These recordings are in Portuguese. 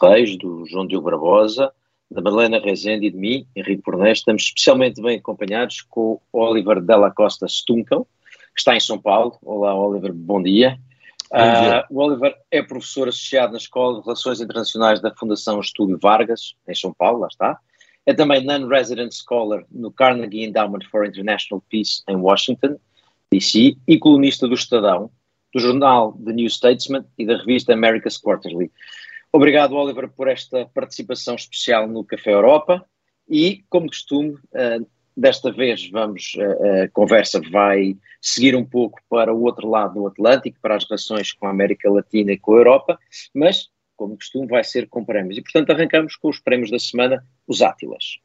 Reis, do João Diogo Barbosa, da Madalena Rezende e de mim, Henrique Pornés. Estamos especialmente bem acompanhados com o Oliver Della Costa Stunkel, que está em São Paulo. Olá, Oliver, bom dia. Bom dia. Uh, o Oliver é professor associado na Escola de Relações Internacionais da Fundação Estúdio Vargas, em São Paulo, lá está. É também non-resident scholar no Carnegie Endowment for International Peace em Washington, D.C., e colunista do Estadão, do jornal The New Statesman e da revista America's Quarterly. Obrigado, Oliver, por esta participação especial no Café Europa e, como costume, uh, desta vez vamos, uh, a conversa vai seguir um pouco para o outro lado do Atlântico, para as relações com a América Latina e com a Europa, mas, como costume, vai ser com prémios. E, portanto, arrancamos com os prémios da semana, os Átilas.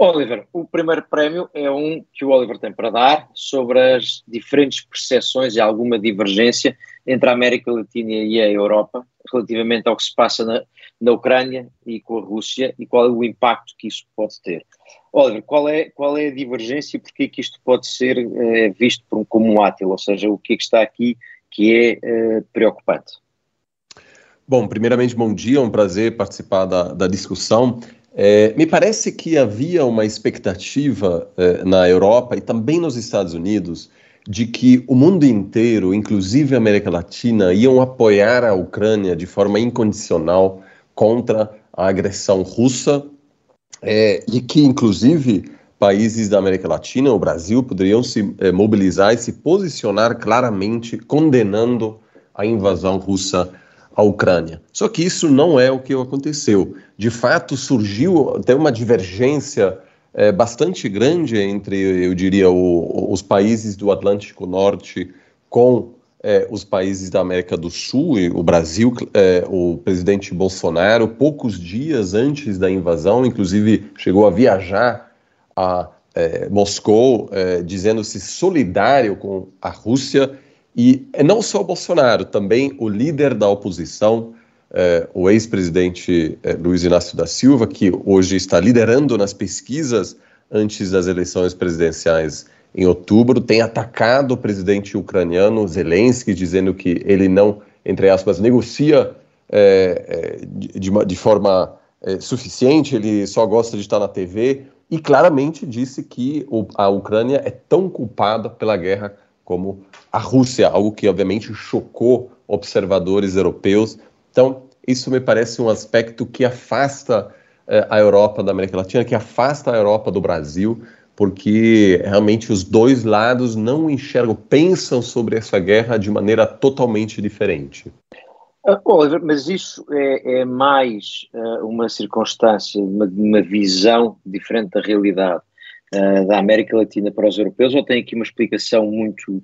Oliver, o primeiro prémio é um que o Oliver tem para dar sobre as diferentes percepções e alguma divergência entre a América Latina e a Europa relativamente ao que se passa na, na Ucrânia e com a Rússia e qual é o impacto que isso pode ter. Oliver, qual é, qual é a divergência e porquê que isto pode ser eh, visto por como um átil, ou seja, o que é que está aqui que é eh, preocupante? Bom, primeiramente, bom dia, é um prazer participar da, da discussão. É, me parece que havia uma expectativa é, na Europa e também nos Estados Unidos de que o mundo inteiro, inclusive a América Latina, iam apoiar a Ucrânia de forma incondicional contra a agressão russa é, e que, inclusive, países da América Latina, o Brasil, poderiam se é, mobilizar e se posicionar claramente condenando a invasão russa à Ucrânia. Só que isso não é o que aconteceu de fato surgiu até uma divergência é, bastante grande entre, eu diria, o, os países do Atlântico Norte com é, os países da América do Sul e o Brasil, é, o presidente Bolsonaro, poucos dias antes da invasão, inclusive chegou a viajar a é, Moscou, é, dizendo-se solidário com a Rússia. E não só Bolsonaro, também o líder da oposição, é, o ex-presidente é, Luiz Inácio da Silva, que hoje está liderando nas pesquisas antes das eleições presidenciais em outubro, tem atacado o presidente ucraniano Zelensky, dizendo que ele não, entre aspas, negocia é, de, de, forma suficiente, ele só gosta de estar na TV, e claramente disse que o, a Ucrânia é tão culpada pela guerra como a Rússia, algo que obviamente chocou observadores europeus então, isso me parece um aspecto que afasta eh, a Europa da América Latina, que afasta a Europa do Brasil, porque realmente os dois lados não enxergam, pensam sobre essa guerra de maneira totalmente diferente. Uh, Oliver, mas isso é, é mais uh, uma circunstância, uma, uma, visão diferente da realidade uh, da América Latina para os europeus, ou tem aqui uma explicação muito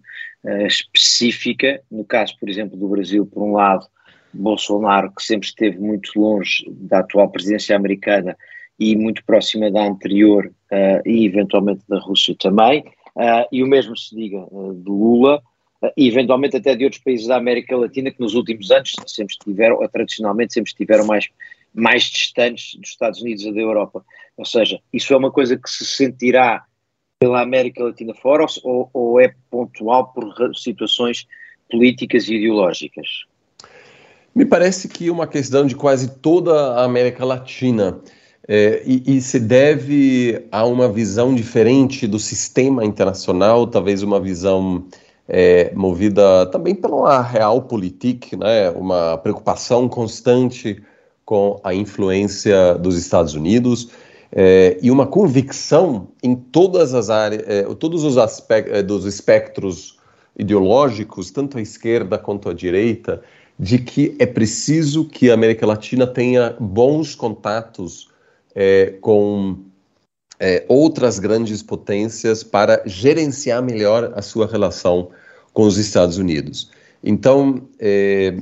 específica, no caso, por exemplo, do Brasil, por um lado, Bolsonaro, que sempre esteve muito longe da atual presidência americana e muito próxima da anterior uh, e eventualmente da Rússia também, uh, e o mesmo se diga uh, de Lula, e eventualmente até de outros países da América Latina que nos últimos anos sempre estiveram, tradicionalmente sempre estiveram mais, mais distantes dos Estados Unidos e da Europa. Ou seja, isso é uma coisa que se sentirá pela América Latina fora ou, ou é pontual por situações políticas e ideológicas? Me parece que é uma questão de quase toda a América Latina. É, e, e, se deve a uma visão diferente do sistema internacional, talvez uma visão é, movida também pela realpolitik, né, uma preocupação constante com a influência dos Estados Unidos é, e uma convicção em todas as áreas, é, todos os aspectos é, dos espectros ideológicos, tanto à esquerda quanto à direita, de que é preciso que a América Latina tenha bons contatos é, com é, outras grandes potências para gerenciar melhor a sua relação com os Estados Unidos. Então, é,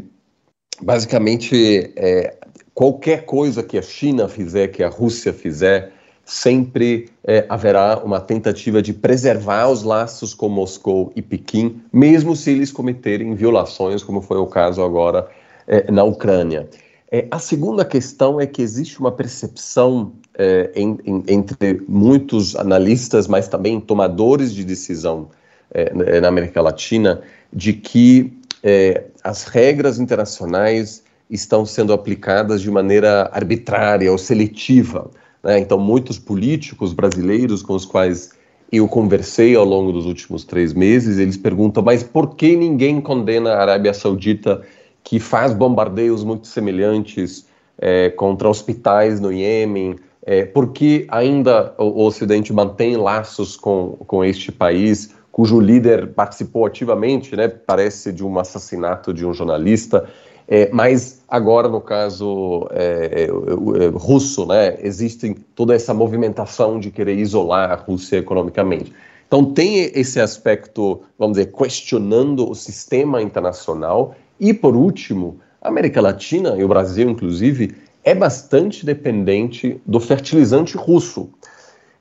basicamente, é, qualquer coisa que a China fizer, que a Rússia fizer, sempre é, haverá uma tentativa de preservar os laços com Moscou e Pequim, mesmo se eles cometerem violações, como foi o caso agora é, na Ucrânia. É, a segunda questão é que existe uma percepção é, em, em, entre muitos analistas, mas também tomadores de decisão é, na América Latina, de que é, as regras internacionais estão sendo aplicadas de maneira arbitrária ou seletiva. Né? Então, muitos políticos brasileiros com os quais eu conversei ao longo dos últimos três meses, eles perguntam, mas por que ninguém condena a Arábia Saudita que faz bombardeios muito semelhantes é, contra hospitais no Iêmen? É, por que ainda o, o Ocidente mantém laços com, com este país? cujo líder participou ativamente, né, parece, de um assassinato de um jornalista. É, mas agora, no caso é, é, é, russo, né, existe toda essa movimentação de querer isolar a Rússia economicamente. Então, tem esse aspecto, vamos dizer, questionando o sistema internacional. E, por último, a América Latina, e o Brasil, inclusive, é bastante dependente do fertilizante russo.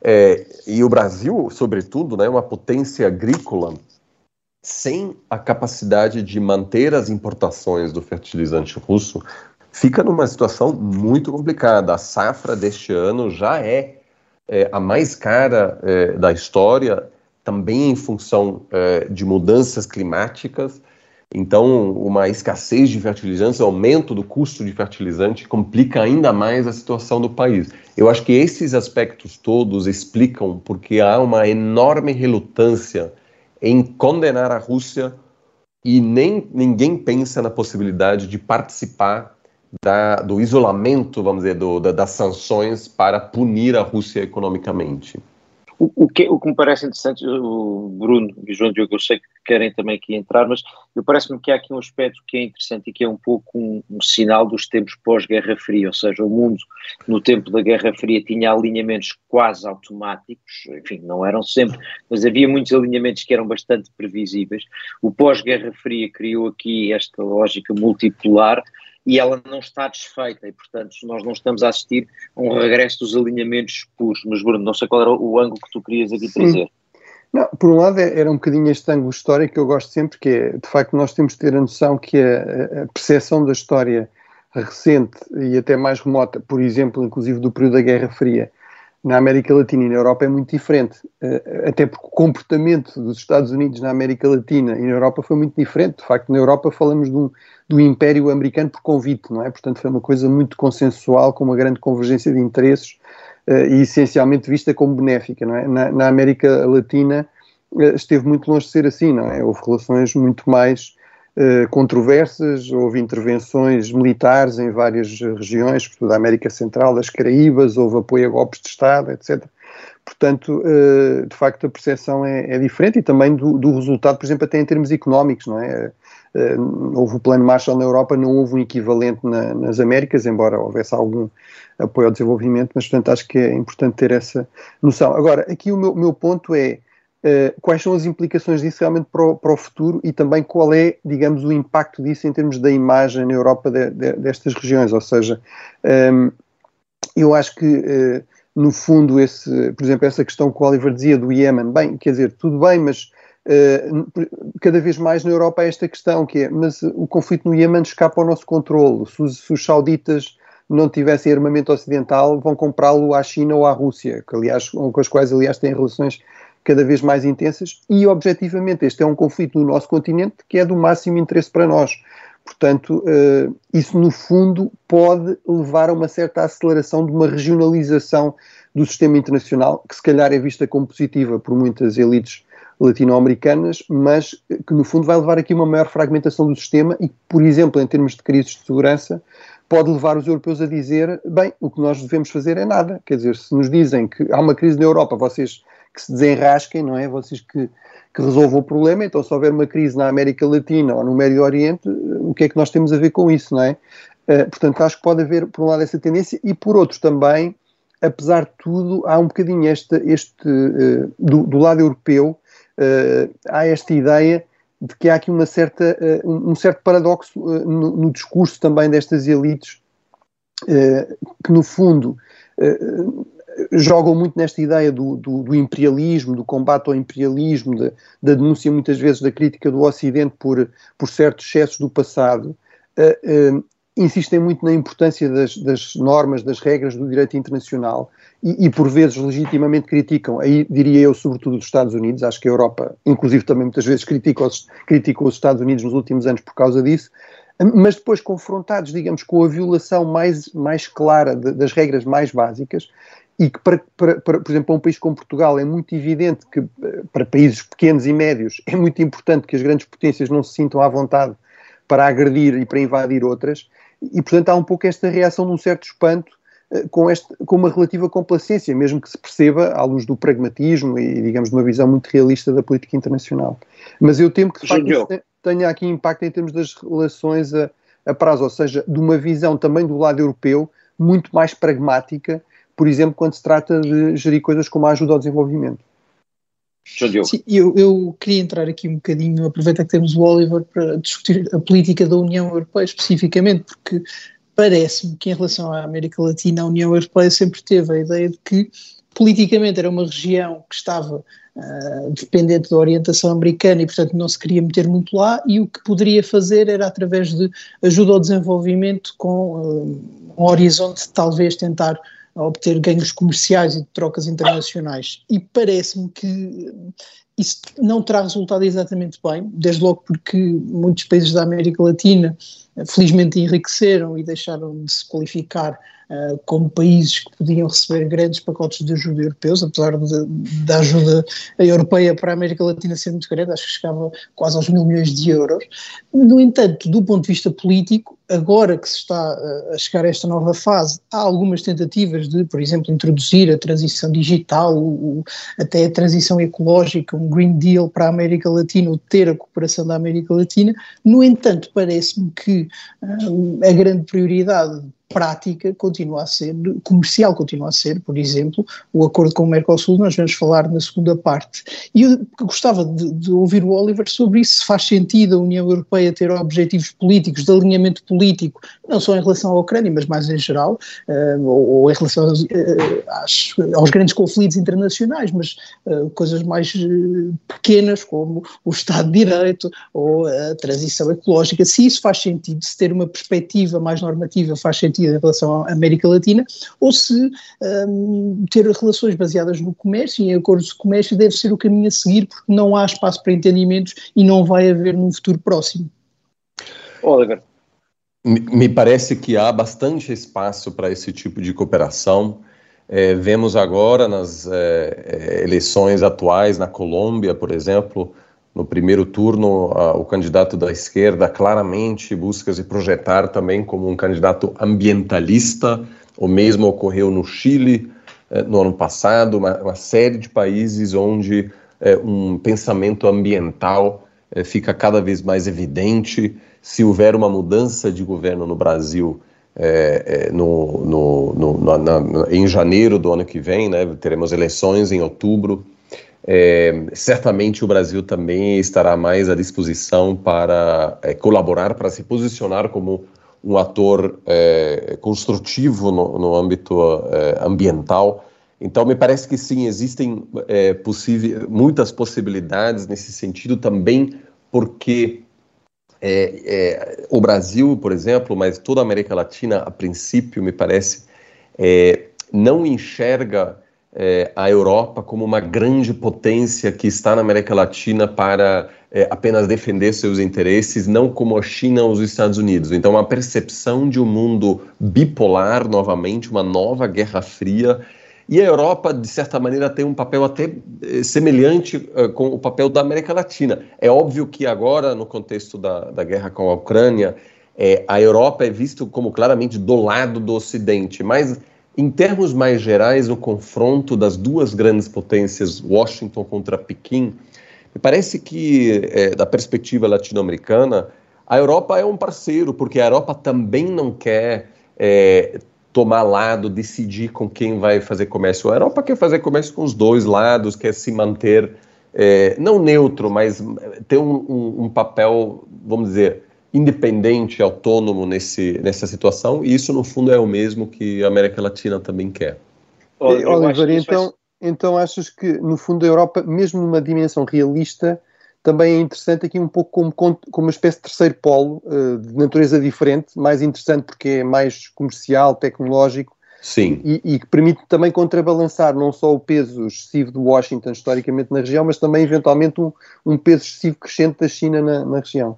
É, e o Brasil, sobretudo, é né, uma potência agrícola sem a capacidade de manter as importações do fertilizante russo, fica numa situação muito complicada. A safra deste ano já é, é a mais cara é, da história, também em função é, de mudanças climáticas. Então, uma escassez de fertilizantes, aumento do custo de fertilizante, complica ainda mais a situação do país. Eu acho que esses aspectos todos explicam porque há uma enorme relutância em condenar a Rússia e nem ninguém pensa na possibilidade de participar da, do isolamento, vamos dizer, do, da, das sanções para punir a Rússia economicamente. O, que, o que me parece interessante, o Bruno e o João Diogo, eu sei que querem também aqui entrar, mas parece-me que há aqui um aspecto que é interessante e que é um pouco um, um sinal dos tempos pós-Guerra Fria, ou seja, o mundo no tempo da Guerra Fria tinha alinhamentos quase automáticos, enfim, não eram sempre, mas havia muitos alinhamentos que eram bastante previsíveis. O pós-Guerra Fria criou aqui esta lógica multipolar e ela não está desfeita e, portanto, nós não estamos a assistir a um regresso dos alinhamentos puros. Mas, Bruno, não sei qual era o ângulo que tu querias aqui trazer. Não, por um lado é, era um bocadinho este ângulo histórico que eu gosto sempre, que é, de facto, nós temos de ter a noção que a, a percepção da história recente e até mais remota, por exemplo, inclusive do período da Guerra Fria, na América Latina e na Europa é muito diferente, eh, até porque o comportamento dos Estados Unidos na América Latina e na Europa foi muito diferente. De facto, na Europa falamos de um, do Império Americano por convite, não é? Portanto, foi uma coisa muito consensual, com uma grande convergência de interesses uh, e essencialmente vista como benéfica, não é? Na, na América Latina uh, esteve muito longe de ser assim, não é? Houve relações muito mais uh, controversas, houve intervenções militares em várias regiões, portanto, da América Central, das Caraíbas, houve apoio a golpes de Estado, etc. Portanto, de facto, a percepção é, é diferente e também do, do, resultado, por exemplo, até em termos económicos, não é? Uh, houve o plano Marshall na Europa, não houve um equivalente na, nas Américas, embora houvesse algum apoio ao desenvolvimento, mas portanto acho que é importante ter essa noção. Agora, aqui o meu, meu ponto é uh, quais são as implicações disso realmente para o, para o, futuro e também qual é, digamos, o impacto disso em termos da imagem na Europa de, de, destas regiões, ou seja, um, ehm, eu acho que uh, no fundo esse, por exemplo, essa questão que o Oliver dizia do Iémen, bem, quer dizer, tudo bem, mas Uh, cada vez mais na Europa há esta questão que é, mas o conflito no Iêmen escapa ao nosso controle. Se os, se os sauditas não tivessem armamento ocidental, vão comprá-lo à China ou à Rússia, que, aliás, com as quais, aliás, têm relações cada vez mais intensas, e, objetivamente, este é um conflito no nosso continente que é do máximo interesse para nós. Portanto, uh, isso, no fundo, pode levar a uma certa aceleração de uma regionalização do sistema internacional, que se calhar é vista como positiva por muitas elites latino-americanas, mas que no fundo vai levar aqui uma maior fragmentação do sistema e, por exemplo, em termos de crises de segurança, pode levar os europeus a dizer, bem, o que nós devemos fazer é nada. Quer dizer, se nos dizem que há uma crise na Europa, vocês que se desenrasquem, não é? Vocês que, que resolvam o problema, então se houver uma crise na América Latina ou no Médio Oriente, o que é que nós temos a ver com isso, não é? Uh, portanto, acho que pode haver, por um lado, essa tendência e, por outro, também, apesar de tudo, há um bocadinho este, este uh, do, do, lado europeu, uh, há esta ideia de que há aqui uma certa, um certo paradoxo no, no, discurso também destas elites, que no fundo jogam muito nesta ideia do, do, do, imperialismo, do combate ao imperialismo, de, da denúncia muitas vezes da crítica do Ocidente por, por certos excessos do passado, insistem muito na importância das, das, normas, das regras do direito internacional e, e, por vezes legitimamente criticam, aí diria eu, sobretudo os Estados Unidos, acho que a Europa, inclusive também muitas vezes critica os, critica os Estados Unidos nos últimos anos por causa disso, mas depois confrontados, digamos, com a violação mais, mais clara de, das regras mais básicas, e que, para, para, para, por exemplo, para um país como Portugal é muito evidente que, para países pequenos e médios, é muito importante que as grandes potências não se sintam à vontade para agredir e para invadir outras, e portanto há um pouco esta reação de um certo espanto eh, com, este, com uma relativa complacência, mesmo que se perceba à luz do pragmatismo e, digamos, de uma visão muito realista da política internacional. Mas eu temo que, de facto, tenha aqui impacto em termos das relações a, a prazo, ou seja, de uma visão também do lado europeu muito mais pragmática, por exemplo, quando se trata de gerir coisas como a ajuda ao desenvolvimento. Sim, eu, eu, queria entrar aqui um bocadinho, aproveitar que temos o Oliver para discutir a política da União Europeia especificamente, porque parece-me que em relação à América Latina a União Europeia sempre teve a ideia de que politicamente era uma região que estava uh, dependente da orientação americana e portanto não se queria meter muito lá e o que poderia fazer era através de ajuda ao desenvolvimento com uh, um horizonte de talvez tentar a obter ganhos comerciais e de trocas internacionais. E parece-me que isso não terá resultado exatamente bem, desde logo porque muitos países da América Latina felizmente enriqueceram e deixaram de se qualificar uh, como países que podiam receber grandes pacotes de ajuda europeus, apesar da ajuda europeia para a América Latina ser muito grande, acho que chegava quase aos mil milhões de euros. No entanto, do ponto de vista político, agora que se está uh, a chegar a esta nova fase, há algumas tentativas de, por exemplo, introduzir a transição digital, o, até a transição ecológica, um Green Deal para a América Latina, ou ter a cooperação da América Latina. No entanto, parece-me que uh, a grande prioridade prática continua a ser, comercial continua a ser, por exemplo, o acordo com o Mercosul, nós vamos falar na segunda parte. E eu gostava de, de, ouvir o Oliver sobre isso, se faz sentido a União Europeia ter objetivos políticos, de alinhamento político, não só em relação à Ucrânia, mas mais em geral, uh, ou, ou, em relação aos, uh, às, aos, grandes conflitos internacionais, mas uh, coisas mais pequenas, como o Estado de Direito ou a transição ecológica, se isso faz sentido, se ter uma perspectiva mais normativa faz sentido em relação à América Latina, ou se um, ter relações baseadas no comércio e em acordos de comércio deve ser o caminho a seguir, porque não há espaço para entendimentos e não vai haver num futuro próximo. Oliver. Me parece que há bastante espaço para esse tipo de cooperação. É, vemos agora nas é, é eleições atuais na Colômbia, por exemplo, no primeiro turno, o candidato da esquerda claramente busca se projetar também como um candidato ambientalista. O mesmo ocorreu no Chile eh, no ano passado, uma, série de países onde eh, um pensamento ambiental eh, fica cada vez mais evidente. Se houver uma mudança de governo no Brasil, no, no, no, na, em janeiro do ano que vem, né, teremos eleições em outubro, é, certamente o Brasil também estará mais à disposição para é, colaborar, para se posicionar como um ator é, construtivo no, no âmbito é, ambiental. Então, me parece que sim, existem é, muitas possibilidades nesse sentido também, porque é, o Brasil, por exemplo, mas toda a América Latina, a princípio, me parece, não enxerga é, a Europa como uma grande potência que está na América Latina para é, apenas defender seus interesses, não como a China ou os Estados Unidos. Então, uma percepção de um mundo bipolar, novamente, uma nova Guerra Fria. E a Europa, de certa maneira, tem um papel até é, semelhante é, com o papel da América Latina. É óbvio que agora, no contexto da, da guerra com a Ucrânia, é, a Europa é vista como claramente do lado do Ocidente, mas em termos mais gerais, o confronto das duas grandes potências, Washington contra Pequim, me parece que, é, da perspectiva latino-americana, a Europa é um parceiro, porque a Europa também não quer é, tomar lado, decidir com quem vai fazer comércio. A Europa quer fazer comércio com os dois lados, quer se manter, é, não neutro, mas ter um, um, um papel, vamos dizer, independente, autônomo nesse, nessa situação, e isso, no fundo, é o mesmo que a América Latina também quer. Oliver, então, então achas que, no fundo, a Europa, mesmo numa dimensão realista, também é interessante aqui um pouco como, como uma espécie de terceiro polo uh, de natureza diferente, mais interessante porque é mais comercial, tecnológico, Sim. E, e, que permite também contrabalançar não só o peso excessivo de Washington historicamente na região, mas também eventualmente um, um peso excessivo crescente da China na, na região.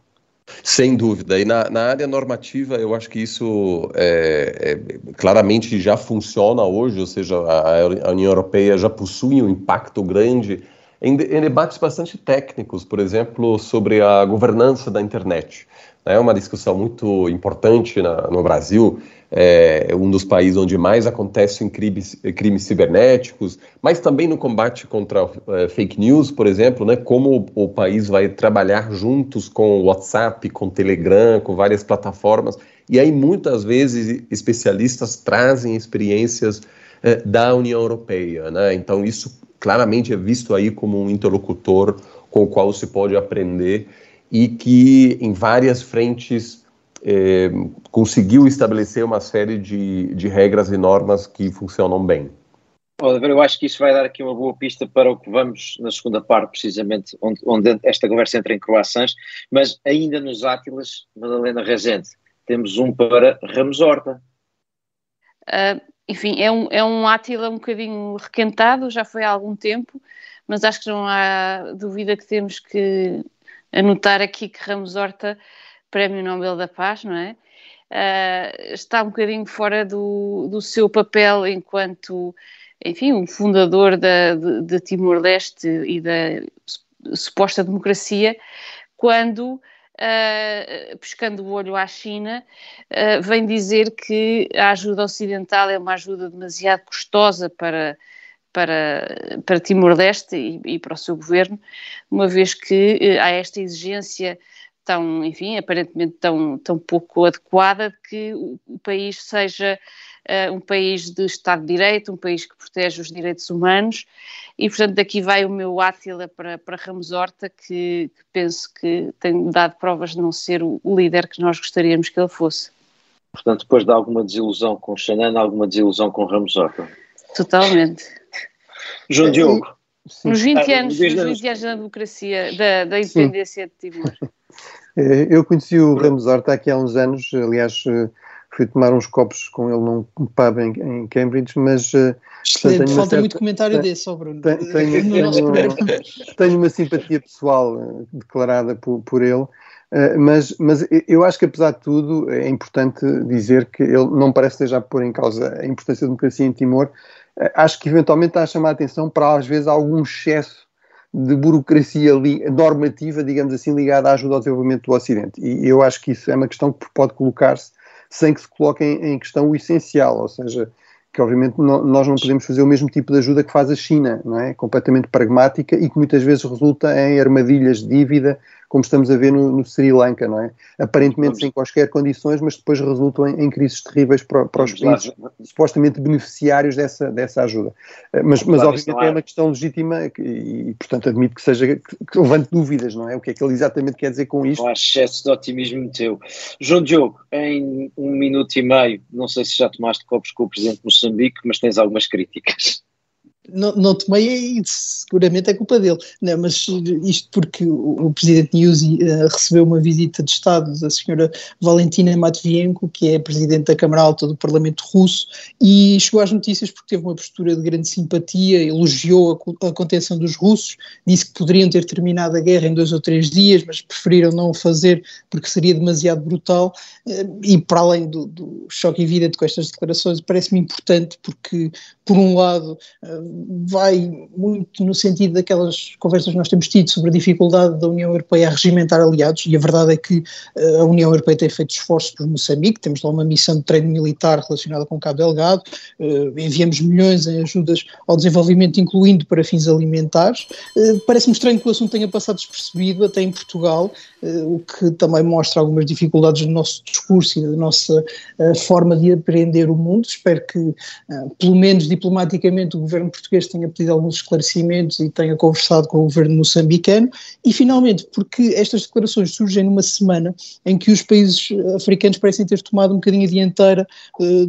Sem dúvida. E na, na, área normativa, eu acho que isso é, é, claramente já funciona hoje, ou seja, a, a, União Europeia já possui um impacto grande em, em, debates bastante técnicos, por exemplo, sobre a governança da internet. É uma discussão muito importante na, no Brasil, é um dos países onde mais acontecem crimes, crimes cibernéticos, mas também no combate contra é, fake news, por exemplo, né, como o, o país vai trabalhar juntos com o WhatsApp, com o Telegram, com várias plataformas, e aí muitas vezes especialistas trazem experiências é, da União Europeia, né, então isso claramente é visto aí como um interlocutor com o qual se pode aprender e que em várias frentes eh, conseguiu estabelecer uma série de, de regras e normas que funcionam bem. Oliver, eu acho que isso vai dar aqui uma boa pista para o que vamos na segunda parte, precisamente, onde, onde esta conversa entra em croações, mas ainda nos Átilas, Madalena Rezende, temos um para Ramos Horta. Uh, enfim, é um, é um Átila um bocadinho requentado, já foi há algum tempo, mas acho que não há dúvida que temos que anotar aqui que Ramos Horta, Prémio Nobel da Paz, não é? Uh, está um bocadinho fora do, do seu papel enquanto, enfim, um fundador da, de, de Timor-Leste e da suposta democracia, quando uh, pescando o olho à China, uh, vem dizer que a ajuda ocidental é uma ajuda demasiado custosa para, para, para Timor-Leste e, e, para o seu governo, uma vez que uh, há esta exigência tão, enfim, aparentemente tão, tão pouco adequada de que o, país seja uh, um país de Estado de Direito, um país que protege os direitos humanos, e portanto daqui vai o meu Átila para, para Ramos Horta, que, que penso que tem dado provas de não ser o, o, líder que nós gostaríamos que ele fosse. Portanto, depois de alguma desilusão com Xanana, alguma desilusão com Ramos Horta. Totalmente. João Diogo. Sim. Nos 20 ah, anos, nos 20 anos da democracia, da, da independência Sim. de Timor. Eh, eu conheci o Ramos Horta aqui há uns anos, aliás, eh, fui tomar uns copos com ele num pub em, em Cambridge, mas. Eh, Excelente, falta certa, muito comentário tenho, desse, oh Bruno. Tenho, tenho, tenho, tenho, uma simpatia pessoal declarada por, por ele, mas, mas eu acho que, apesar de tudo, é importante dizer que ele não parece esteja a pôr em causa a importância da democracia em Timor. Uh, acho que eventualmente está a chamar a atenção para, às vezes, algum excesso de burocracia normativa, digamos assim, ligada à ajuda ao desenvolvimento do Ocidente. E eu acho que isso é uma questão que pode colocar-se sem que se coloque em, questão o essencial, ou seja, que obviamente no, nós não podemos fazer o mesmo tipo de ajuda que faz a China, não é? Completamente pragmática e que muitas vezes resulta em armadilhas de dívida como estamos a ver no, no Sri Lanka, não é? Aparentemente sem quaisquer condições, mas depois resultam em, em crises terríveis para, para os países supostamente beneficiários dessa, dessa ajuda. Eh, mas, mas obviamente é uma questão legítima e, e, portanto, admito que seja, que, que levante dúvidas, não é? O que é que ele exatamente quer dizer com isto? Não há excesso de otimismo teu. João Diogo, em um minuto e meio, não sei se já tomaste copos com o Presidente de Moçambique, mas tens algumas críticas não, não tomei e seguramente é culpa dele. Não, mas isto porque o, o presidente Nyusi uh, recebeu uma visita de Estado da senhora Valentina Matvienko, que é presidente da Câmara Alta do Parlamento Russo, e chegou às notícias porque teve uma postura de grande simpatia, elogiou a, a contenção dos russos, disse que poderiam ter terminado a guerra em dois ou três dias, mas preferiram não o fazer porque seria demasiado brutal. Uh, e para além do, do choque evidente com estas declarações, parece-me importante porque, por um lado, uh, vai muito no sentido daquelas conversas que nós temos tido sobre a dificuldade da União Europeia a regimentar aliados, e a verdade é que uh, a União Europeia tem feito esforços por Moçambique, temos lá uma missão de treino militar relacionada com Cabo Delgado, uh, enviamos milhões em ajudas ao desenvolvimento, incluindo para fins alimentares. Parece-me estranho que o assunto tenha passado despercebido até em Portugal, o que também mostra algumas dificuldades do nosso discurso e da nossa forma de aprender o mundo. Espero que, pelo menos, diplomaticamente o governo português tenha pedido alguns esclarecimentos e tenha conversado com o governo moçambicano, e finalmente porque estas declarações surgem numa semana em que os países africanos parecem ter tomado um bocadinho a dianteira eh,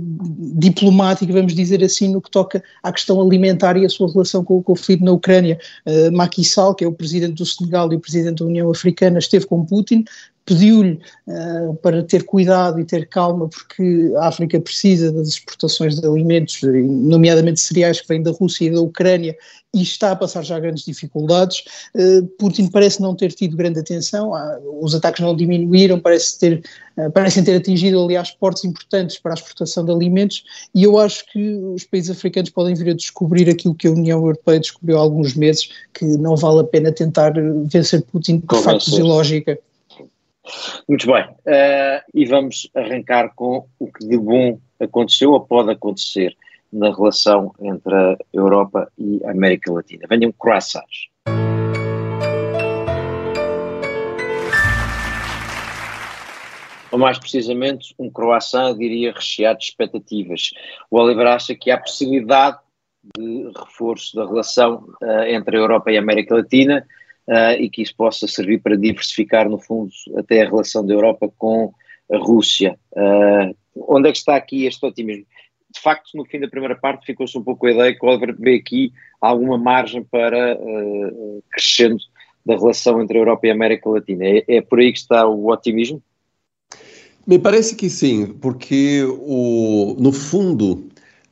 diplomática, vamos dizer assim, no que toca à questão alimentar e a sua relação com o conflito na Ucrânia. Uh, Macky Sall, que é o presidente do Senegal e o presidente da União Africana, esteve com Putin, pediu-lhe uh, para ter cuidado e ter calma, porque a África precisa das exportações de alimentos, nomeadamente cereais que vêm da Rússia e da Ucrânia, e está a passar já grandes dificuldades. Uh, Putin parece não ter tido grande atenção, os ataques não diminuíram, parece ter, uh, parecem ter atingido, aliás, portos importantes para a exportação de alimentos, e eu acho que os países africanos podem vir a descobrir aquilo que a União Europeia descobriu há alguns meses, que não vale a pena tentar vencer Putin por factos de lógica. Muito bem, uh, e vamos arrancar com o que de bom aconteceu ou pode acontecer na relação entre a Europa e a América Latina. Venham croissants. Ou mais precisamente, um croissant, eu diria, recheado de expectativas. O Oliver acha que há possibilidade de reforço da relação uh, entre a Europa e a América Latina uh, e que isso possa servir para diversificar, no fundo, até a relação da Europa com a Rússia. Uh, onde é que está aqui este otimismo? De facto, no fim da primeira parte, ficou-se um pouco a ideia que o Oliver vê aqui alguma margem para uh, crescendo da relação entre a Europa e a América Latina. É, é por aí que está o otimismo? Me parece que sim, porque o, no fundo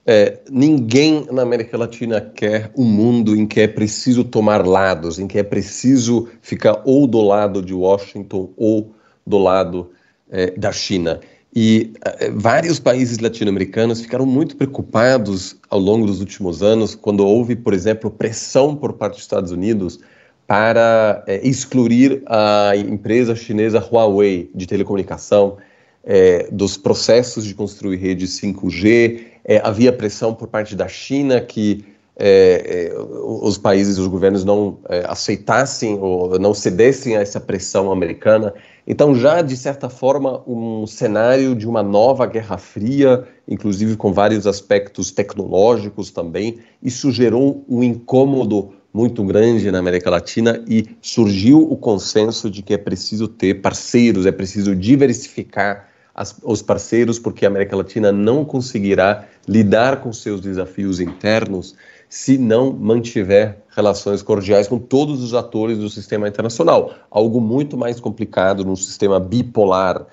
é, ninguém na América Latina quer um mundo em que é preciso tomar lados, em que é preciso ficar ou do lado de Washington ou do lado é, da China. E é, vários países latino-americanos ficaram muito preocupados ao longo dos últimos anos quando houve, por exemplo, pressão por parte dos Estados Unidos para é, excluir a empresa chinesa Huawei de telecomunicação é, dos processos de construir redes 5G é, havia pressão por parte da China que é, é, os países, os governos não é, aceitassem ou não cedessem a essa pressão americana. Então, já de certa forma, um cenário de uma nova Guerra Fria, inclusive com vários aspectos tecnológicos também, isso gerou um incômodo muito grande na América Latina e surgiu o consenso de que é preciso ter parceiros, é preciso diversificar as, os parceiros, porque a América Latina não conseguirá lidar com seus desafios internos se não mantiver relações cordiais com todos os atores do sistema internacional. Algo muito mais complicado num sistema bipolar.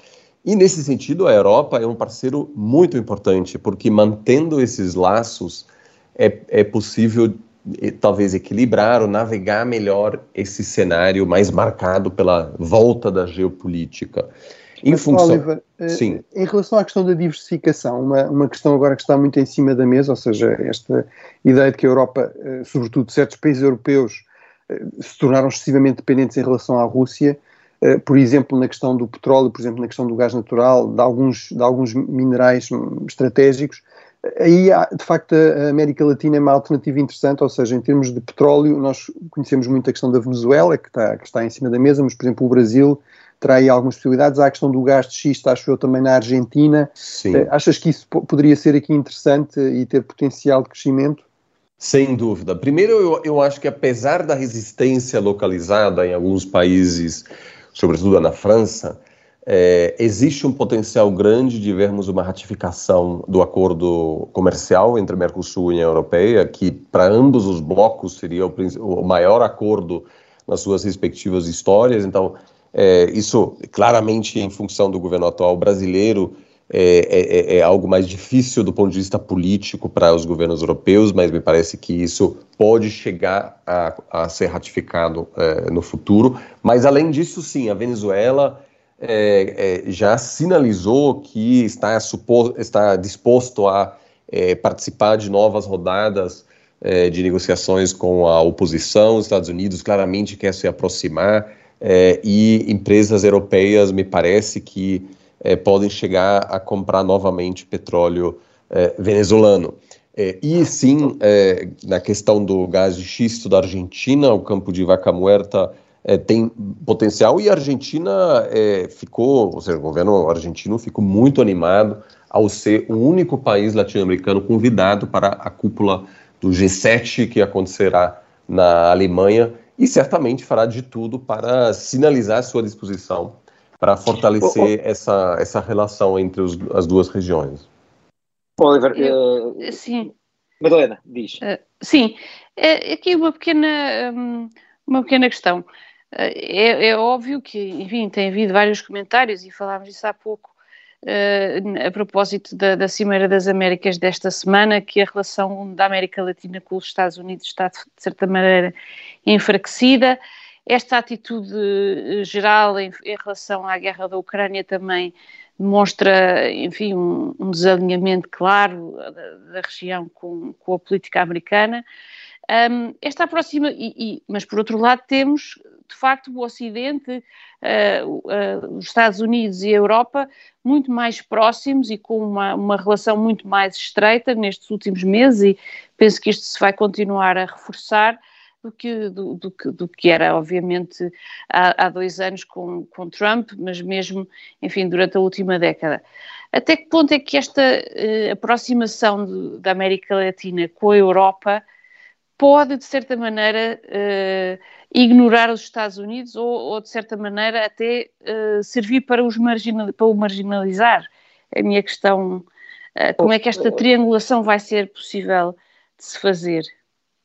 E nesse sentido, a Europa é um parceiro muito importante, porque mantendo esses laços é, é possível talvez equilibrar ou navegar melhor esse cenário mais marcado pela volta da geopolítica. Em Mas, função. Oliver, eh, Sim. Em relação à questão da diversificação, uma, uma questão agora que está muito em cima da mesa, ou seja, esta ideia de que a Europa, eh, sobretudo certos países europeus, eh, se tornaram excessivamente dependentes em relação à Rússia, por exemplo, na questão do petróleo, por exemplo, na questão do gás natural, de alguns, de alguns minerais estratégicos, aí de facto a América Latina é uma alternativa interessante, ou seja, em termos de petróleo, nós conhecemos muito a questão da Venezuela, que está, que está em cima da mesa, mas por exemplo o Brasil terá aí algumas possibilidades. Há a questão do gás de xisto, acho eu, também na Argentina. Sim. Uh, achas que isso poderia ser aqui interessante e ter potencial de crescimento? Sem dúvida. Primeiro, eu, eu acho que apesar da resistência localizada em alguns países, sobretudo na França, é, existe um potencial grande de vermos uma ratificação do acordo comercial entre Mercosul e União Europeia, que para ambos os blocos seria o, o maior acordo nas suas respectivas histórias. Então, é, isso, claramente, em função do governo atual brasileiro, é, é, é, é, algo mais difícil do ponto de vista político para os governos europeus, mas me parece que isso pode chegar a, a ser ratificado é, no futuro. Mas, além disso, sim, a Venezuela é, já sinalizou que está, está disposto a participar de novas rodadas de negociações com a oposição. Os Estados Unidos claramente quer se aproximar é, e empresas europeias, me parece que é, podem chegar a comprar novamente petróleo é, venezuelano. É, e sim, é, na questão do gás de xisto da Argentina, o campo de Vaca Muerta é, tem potencial. E a Argentina ficou, ou seja, o governo argentino ficou muito animado ao ser o único país latino-americano convidado para a cúpula do G7 que acontecerá na Alemanha e certamente fará de tudo para sinalizar sua disposição para fortalecer essa, essa relação entre os, as duas regiões. Oliver, uh, sim. Madalena, diz. Uh, sim, é, aqui uma pequena, um, uma pequena questão. É, é, óbvio que, enfim, tem havido vários comentários e falámos disso há pouco a propósito da, da, Cimeira das Américas desta semana, que a relação da América Latina com os Estados Unidos está, de certa maneira, enfraquecida. Esta atitude eh, geral em, em relação à guerra da Ucrânia também demonstra, enfim, um, um desalinhamento claro da, da região com, com, a política americana. Um, esta aproxima, e, e, mas por outro lado temos de facto, o Ocidente, uh, uh, os Estados Unidos e a Europa muito mais próximos e com uma, uma relação muito mais estreita nestes últimos meses, e penso que isto se vai continuar a reforçar do que, do, do, do que era, obviamente, há, há, dois anos com, com Trump, mas mesmo, enfim, durante a última década. Até que ponto é que esta uh, aproximação de, da América Latina com a Europa pode, de certa maneira, uh, ignorar os Estados Unidos ou, ou de certa maneira, até uh, servir para, os marginal, para o marginalizar. A minha questão, uh, como é que esta triangulação vai ser possível de se fazer?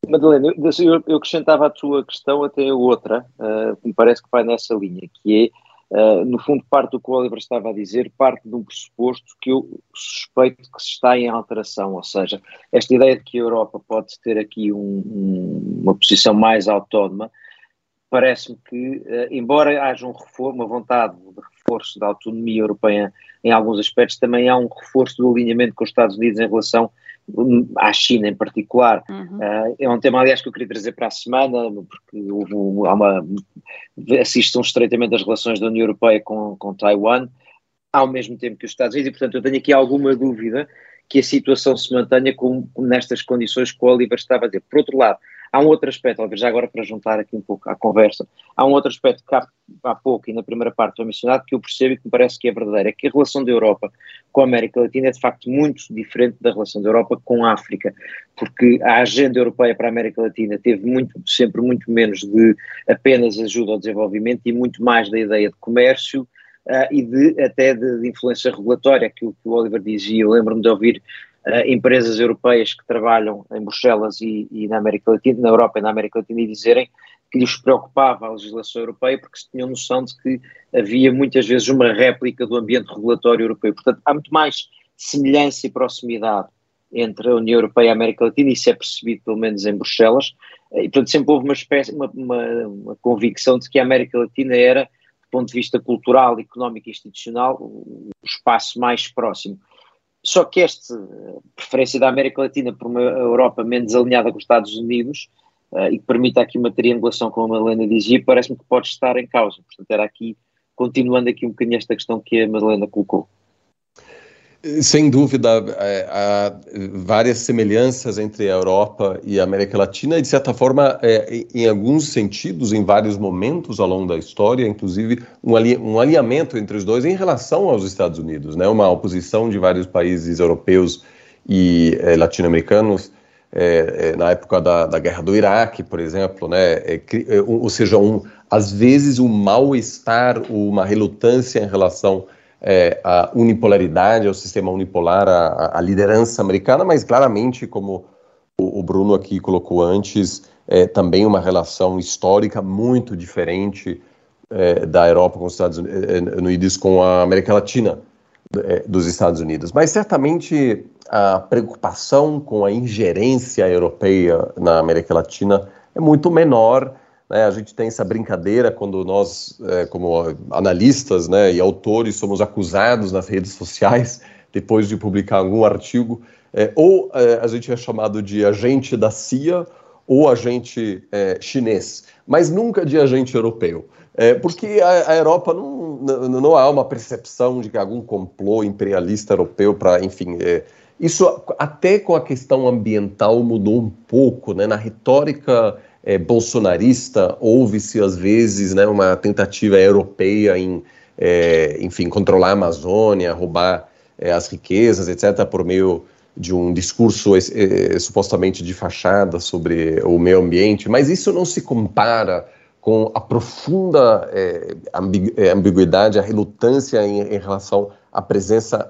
Madalena, eu, eu acrescentava à tua questão até outra, que me parece que vai nessa linha, que é Uh, no fundo, parte do que o Oliver estava a dizer, parte de um pressuposto que eu suspeito que se está em alteração, ou seja, esta ideia de que a Europa pode ter aqui um, um, uma posição mais autónoma, parece-me que, uh, embora haja um reforço, uma vontade de reforço da autonomia europeia em alguns aspectos, também há um reforço do alinhamento com os Estados Unidos em relação à China em particular. Uhum. Uh, é um tema, aliás, que eu queria trazer para a semana, porque houve, há uma, assistam estreitamente as relações da União Europeia com, com Taiwan, ao mesmo tempo que os Estados Unidos, e portanto eu tenho aqui alguma dúvida que a situação se mantenha com, nestas condições que o Oliver estava a dizer. Por outro lado, Há um outro aspecto, já agora para juntar aqui um pouco à conversa, há um outro aspecto que há, há pouco e na primeira parte foi mencionado que eu percebo e que me parece que é verdadeiro, é que a relação da Europa com a América Latina é de facto muito diferente da relação da Europa com a África, porque a agenda europeia para a América Latina teve muito, sempre muito menos de apenas ajuda ao desenvolvimento e muito mais da ideia de comércio, Uh, e de, até de, de, influência regulatória, que o, que o Oliver dizia, eu lembro-me de ouvir uh, empresas europeias que trabalham em Bruxelas e, e, na América Latina, na Europa e na América Latina, e dizerem que lhes preocupava a legislação europeia porque se tinham noção de que havia muitas vezes uma réplica do ambiente regulatório europeu. Portanto, há muito mais semelhança e proximidade entre a União Europeia e a América Latina, isso é percebido pelo menos em Bruxelas, eh, e portanto sempre houve uma espécie, uma, uma, uma convicção de que a América Latina era, do ponto de vista cultural, económico e institucional, o espaço mais próximo. Só que esta preferência da América Latina por uma Europa menos alinhada com os Estados Unidos uh, e que permita aqui uma triangulação, como a Madalena dizia, parece-me que pode estar em causa. Portanto, era aqui, continuando aqui um bocadinho esta questão que a Madalena colocou. Sem dúvida, é, há várias semelhanças entre a Europa e a América Latina, e de certa forma, é, em alguns sentidos, em vários momentos ao longo da história, inclusive um, alinhamento entre os dois em relação aos Estados Unidos, né? uma oposição de vários países europeus e é, latino-americanos, é, é, na época da, da, guerra do Iraque, por exemplo, né? Ou seja, um, às vezes um mal-estar, uma relutância em relação é, a unipolaridade, ao sistema unipolar, a, a, liderança americana, mas claramente, como o, o Bruno aqui colocou antes, é, também uma relação histórica muito diferente é, da Europa com os Estados Unidos com a América Latina é, dos Estados Unidos. Mas certamente a preocupação com a ingerência europeia na América Latina é muito menor né, a gente tem essa brincadeira quando nós, é, como analistas né, e autores, somos acusados nas redes sociais, depois de publicar algum artigo, é, ou é, a gente é chamado de agente da CIA ou agente é, chinês, mas nunca de agente europeu. É, porque a, a Europa não, não, não, há uma percepção de que algum complô imperialista europeu para, enfim, é, isso até com a questão ambiental mudou um pouco, né? Na retórica é, bolsonarista, houve-se às vezes né, uma tentativa europeia em, é, enfim, controlar a Amazônia, roubar é, as riquezas, etc., por meio de um discurso é, supostamente de fachada sobre o meio ambiente, mas isso não se compara com a profunda é, ambiguidade, a relutância em, em relação à presença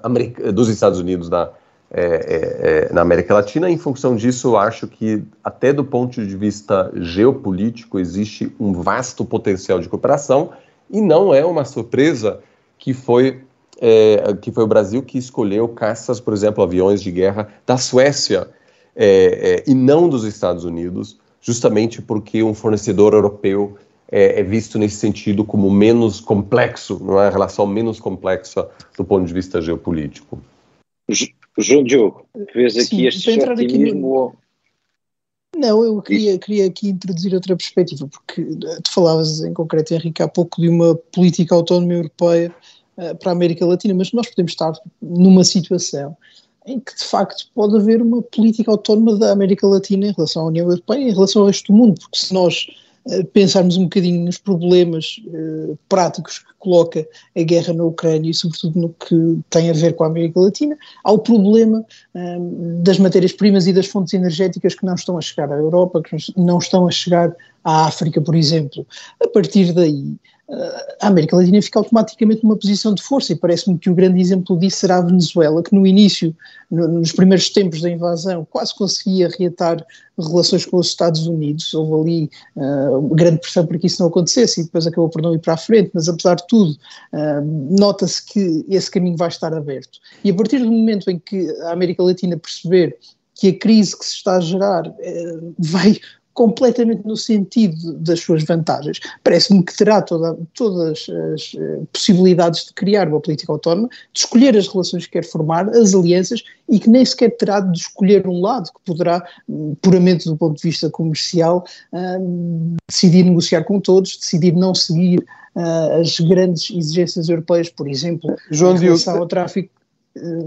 dos Estados Unidos na, é, é, é, na América Latina. Em função disso, acho que, até do ponto de vista geopolítico, existe um vasto potencial de cooperação e não é uma surpresa que foi, é, que foi o Brasil que escolheu caças, por exemplo, aviões de guerra da Suécia é, e não dos Estados Unidos, justamente porque um fornecedor europeu é, é, visto nesse sentido como menos complexo, não é? a relação menos complexa do ponto de vista geopolítico. João Diogo, vês aqui Sim, este otimismo? Aqui... Não, eu queria, queria aqui introduzir outra perspectiva, porque eh, tu falavas em concreto, Henrique, há pouco de uma política autónoma europeia uh, para a América Latina, mas nós podemos estar numa situação em que de facto pode haver uma política autónoma da América Latina em relação à União Europeia, em relação ao resto do mundo, porque se nós pensarmos um bocadinho nos problemas uh, práticos que coloca a guerra na Ucrânia e sobretudo no que tem a ver com a América Latina, há o problema um, das matérias-primas e das fontes energéticas que não estão a chegar à Europa, que não estão a chegar à África, por exemplo. A partir daí, a América Latina fica automaticamente numa posição de força e parece-me que o grande exemplo disso será a Venezuela, que no início, no, nos primeiros tempos da invasão, quase conseguia reatar relações com os Estados Unidos, houve ali uh, grande pressão para que isso não acontecesse e depois acabou por não ir para a frente, mas apesar de tudo, uh, nota-se que esse caminho vai estar aberto. E a partir do momento em que a América Latina perceber que a crise que se está a gerar uh, vai completamente no sentido das suas vantagens. Parece-me que terá toda, todas as uh, possibilidades de criar uma política autónoma, de escolher as relações que quer formar, as alianças, e que nem sequer terá de escolher um lado, que poderá, um, puramente do ponto de vista comercial, uh, decidir negociar com todos, decidir não seguir uh, as grandes exigências europeias, por exemplo, João em relação ao tráfico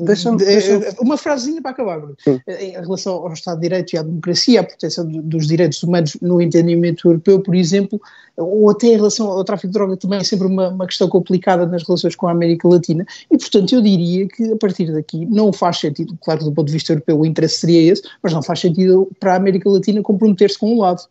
Deixa-me. Deixa eh, uma frasezinha para acabar, Bruno. Em relação ao Estado de Direito e à democracia, à proteção dos direitos humanos no entendimento europeu, por exemplo, ou até em relação ao tráfico de droga, também é sempre uma, uma questão complicada nas relações com a América Latina. E, portanto, eu diria que a partir daqui não faz sentido, claro que do ponto de vista europeu o interesse seria esse, mas não faz sentido para a América Latina comprometer-se com um lado.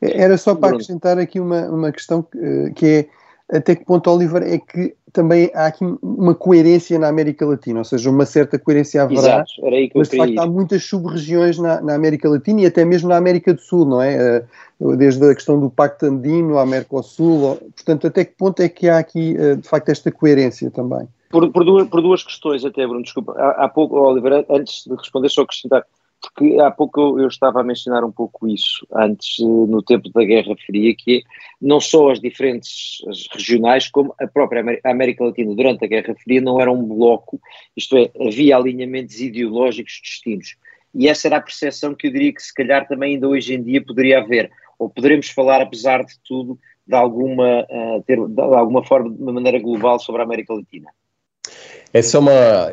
Era só para acrescentar aqui uma, uma questão que, que é até que ponto, Oliver, é que também há aqui uma coerência na América Latina, ou seja, uma certa coerência haverá, Exato, era aí que mas de facto há muitas sub-regiões na, na, América Latina e até mesmo na América do Sul, não é? Eh, desde a questão do Pacto Andino à Mercosul, portanto, até que ponto é que há aqui, eh, de facto, esta coerência também? Por, por, duas, por duas questões até, Bruno, desculpa, há, há pouco, Oliver, antes de responder, só acrescentar, porque há pouco eu, eu, estava a mencionar um pouco isso, antes, eh, no tempo da Guerra Fria, que é não só as diferentes as regionais, como a própria América Latina durante a Guerra Fria não era um bloco, isto é, havia alinhamentos ideológicos distintos. E essa era a percepção que eu diria que se calhar também ainda hoje em dia poderia haver, ou poderemos falar, apesar de tudo, de alguma, ter, de alguma forma, de uma maneira global sobre a América Latina. Essa é uma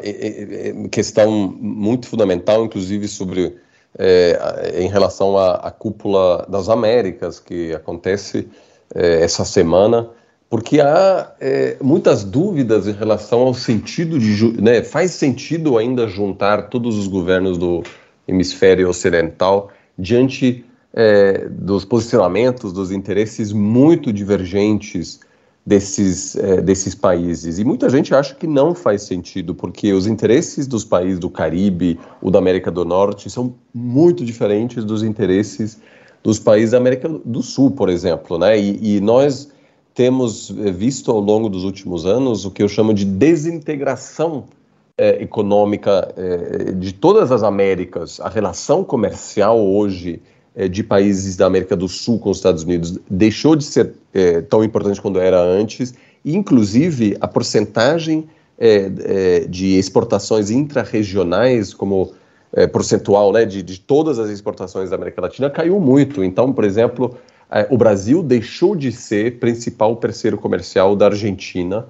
questão muito fundamental, inclusive sobre é, em relação à, à, cúpula das Américas que acontece é, essa semana, porque há é, muitas dúvidas em relação ao sentido de, né, faz sentido ainda juntar todos os governos do hemisfério ocidental diante é, dos posicionamentos, dos interesses muito divergentes desses, é, desses países. E muita gente acha que não faz sentido, porque os interesses dos países do Caribe ou da América do Norte são muito diferentes dos interesses dos países da América do Sul, por exemplo. Né? E, e nós temos é, visto ao longo dos últimos anos o que eu chamo de desintegração é, econômica é, de todas as Américas. A relação comercial hoje de países da América do Sul com os Estados Unidos deixou de ser é, tão importante quanto era antes, e inclusive a porcentagem é, é de exportações intrarregionais, como percentual né, de, de, todas as exportações da América Latina, caiu muito. Então, por exemplo, o Brasil deixou de ser principal parceiro comercial da Argentina.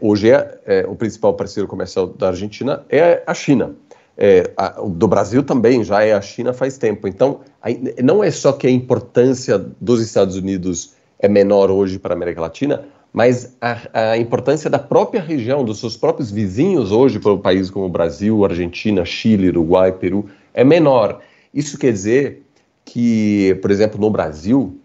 hoje é, o principal parceiro comercial da Argentina é a China. É, a, do Brasil também, já é a China faz tempo. Então, a, não é só que a importância dos Estados Unidos é menor hoje para a América Latina, mas a, a, importância da própria região, dos seus próprios vizinhos hoje para um país como o Brasil, Argentina, Chile, Uruguai, Peru, é menor. Isso quer dizer que, por exemplo, no Brasil,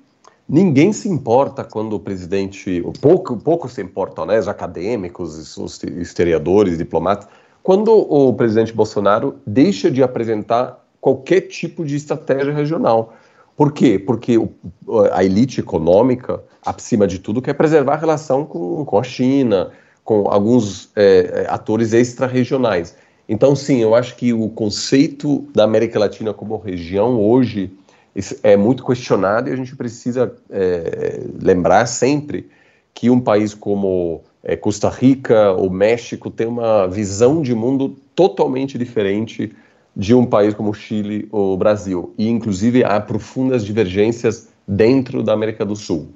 ninguém se importa quando o presidente, pouco, pouco se importam, né, os acadêmicos, os historiadores, diplomatas, quando o presidente Bolsonaro deixa de apresentar qualquer tipo de estratégia regional. Por quê? Porque a elite econômica, acima de tudo, quer preservar a relação com, com a China, com alguns é, atores extra-regionais. Então, sim, eu acho que o conceito da América Latina como região hoje é muito questionado e a gente precisa é, lembrar sempre que um país como é, Costa Rica ou México tem uma visão de mundo totalmente diferente de um país como Chile ou Brasil. E, inclusive, há profundas divergências dentro da América do Sul.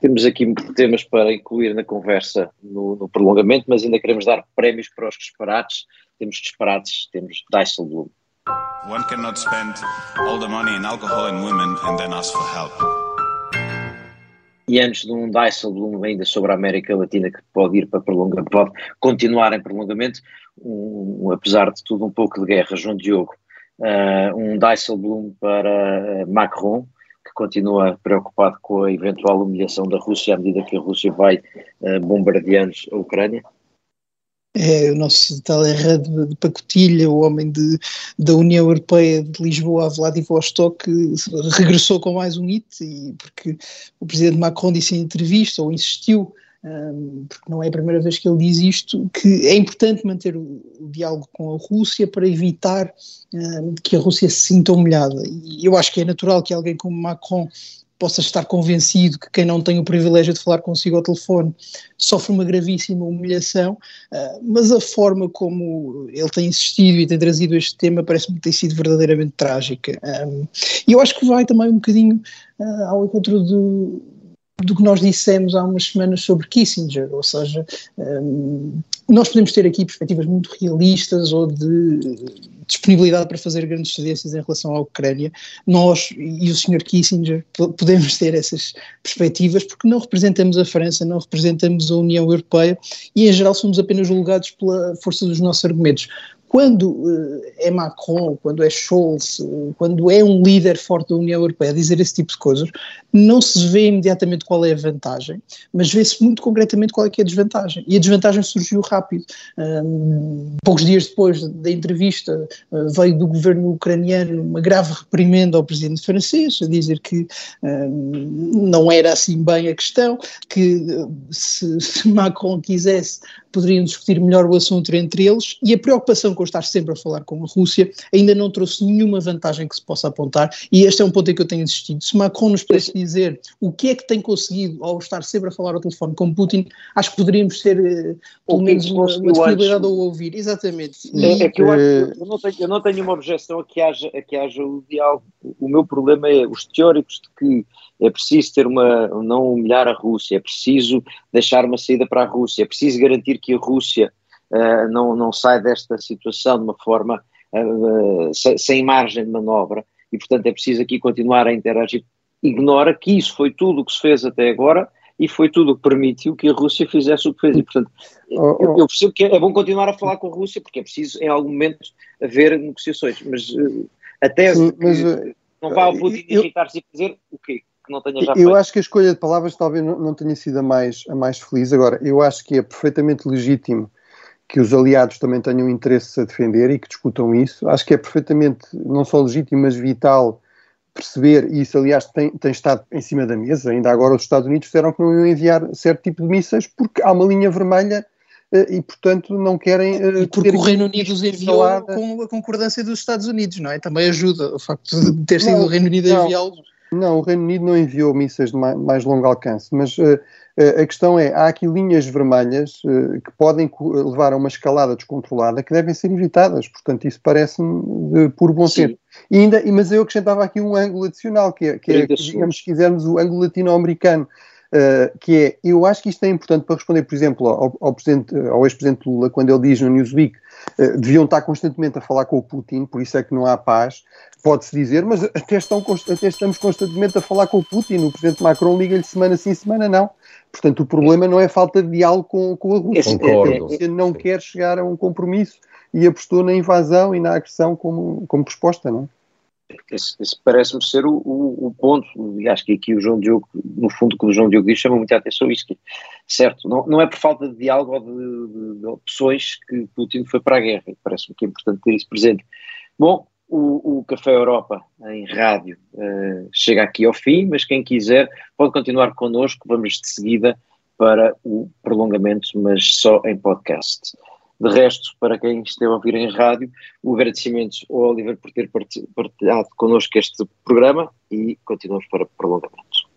Temos aqui temas para incluir na conversa no, no prolongamento, mas ainda queremos dar prémios para os disparates. Temos disparates, temos Dijsselbloem. One cannot spend all the money in alcohol and women and then ask for help. E antes de um Dijsselbloem ainda sobre a América Latina que pode ir para prolongamento, pode continuar em prolongamento, um, apesar de tudo um pouco de guerra, João Diogo, uh, um Dijsselbloem para Macron, que continua preocupado com a eventual humilhação da Rússia à medida que a Rússia vai uh, bombardeando a Ucrânia? É o nosso Talleyrand de, de Pacotilha, o homem de, da União Europeia de Lisboa Vladivostok, regressou com mais um hit, e porque o presidente Macron disse em entrevista, ou insistiu, um, porque não é a primeira vez que ele diz isto, que é importante manter o, o diálogo com a Rússia para evitar um, que a Rússia se sinta humilhada. E eu acho que é natural que alguém como Macron possa estar convencido que quem não tem o privilégio de falar consigo ao telefone sofre uma gravíssima humilhação, uh, mas a forma como ele tem insistido e tem trazido este tema parece-me ter sido verdadeiramente trágica. E eu acho que vai também um bocadinho uh, ao encontro do, do que nós dissemos há umas semanas sobre Kissinger, ou seja, nós podemos ter aqui perspectivas muito realistas ou de disponibilidade para fazer grandes cedências em relação à Ucrânia. Nós e o Sr. Kissinger podemos ter essas perspectivas porque não representamos a França, não representamos a União Europeia e, em geral, somos apenas julgados pela força dos nossos argumentos quando uh, é Macron, quando é Scholz, quando é um líder forte da União Europeia dizer esse tipo de coisas, não se vê imediatamente qual é a vantagem, mas vê-se muito concretamente qual é que é a desvantagem. E a desvantagem surgiu rápido. Um, poucos dias depois da entrevista, uh, veio do governo ucraniano uma grave reprimenda ao presidente francês, a dizer que um, não era assim bem a questão, que se, se Macron quisesse poderiam discutir melhor o assunto entre eles e a preocupação com estar sempre a falar com a Rússia ainda não trouxe nenhuma vantagem que se possa apontar e este é um ponto em que eu tenho insistido. Se Macron nos pudesse dizer o que é que tem conseguido ao estar sempre a falar ao telefone com Putin, acho que poderíamos ter uh, pelo menos uma, uma disponibilidade a ouvir. Exatamente. É, é que eu, acho, eu, não tenho, eu não tenho uma objeção a que haja, a que haja o diálogo. O meu problema é os teóricos de que é preciso ter uma, não humilhar a Rússia, é preciso deixar uma saída para a Rússia, é preciso garantir que a Rússia uh, não, não sai desta situação de uma forma uh, sem, sem, margem de manobra e, portanto, é preciso aqui continuar a interagir. Ignora que isso foi tudo o que se fez até agora e foi tudo o que permitiu que a Rússia fizesse o que fez. E, portanto, oh, oh. Eu, eu, percebo que é bom continuar a falar com a Rússia porque é preciso, em algum momento, haver negociações, mas uh, até Sim, mas, não vá ao Putin irritar-se e dizer o quê? Que não tenha já Eu acho que a escolha de palavras talvez não, tenha sido a mais, a mais feliz. Agora, eu acho que é perfeitamente legítimo que os aliados também tenham interesse a defender e que discutam isso. Acho que é perfeitamente, não só legítimo, mas vital perceber, e isso aliás tem, tem estado em cima da mesa, ainda agora os Estados Unidos disseram que não iam enviar certo tipo de mísseis porque há uma linha vermelha eh, e, portanto, não querem. Eh, e porque o Reino Unido os enviou com a concordância dos Estados Unidos, não é? Também ajuda o facto de ter sido não, o Reino Unido a enviá-los. Não, o Reino Unido não enviou mísseis de mais, mais longo alcance, mas uh, a questão é, há aqui linhas vermelhas uh, que podem levar a uma escalada descontrolada que devem ser evitadas, portanto isso parece-me por bom senso. E ainda, mas eu acrescentava aqui um ângulo adicional, que é, que é digamos, se quisermos, o ângulo latino-americano. Uh, que é, eu acho que isto é importante para responder, por exemplo, ao, ao, ao ex-presidente Lula, quando ele diz no Newsweek uh, deviam estar constantemente a falar com o Putin, por isso é que não há paz, pode-se dizer, mas até, estão, até estamos constantemente a falar com o Putin, o presidente Macron liga-lhe semana sim, semana não. Portanto, o problema não é falta de diálogo com, com a Rússia, é, é, a Rússia não quer chegar a um compromisso e apostou na invasão e na agressão como, como resposta, não é? Esse, esse parece-me ser o, o, o, ponto, e acho que aqui o João Diogo, no fundo, o que o João Diogo diz chama muita atenção isso, que, certo, não, não é por falta de diálogo ou de, de, de opções que Putin foi para a guerra, parece-me que é importante ter isso presente. Bom, o, o Café Europa em rádio uh, chega aqui ao fim, mas quem quiser pode continuar connosco, vamos de seguida para o prolongamento, mas só em podcast. De resto, para quem esteve a ouvir em rádio, o agradecimento ao Oliver por ter partilhado connosco este programa e continuamos para o prolongamento.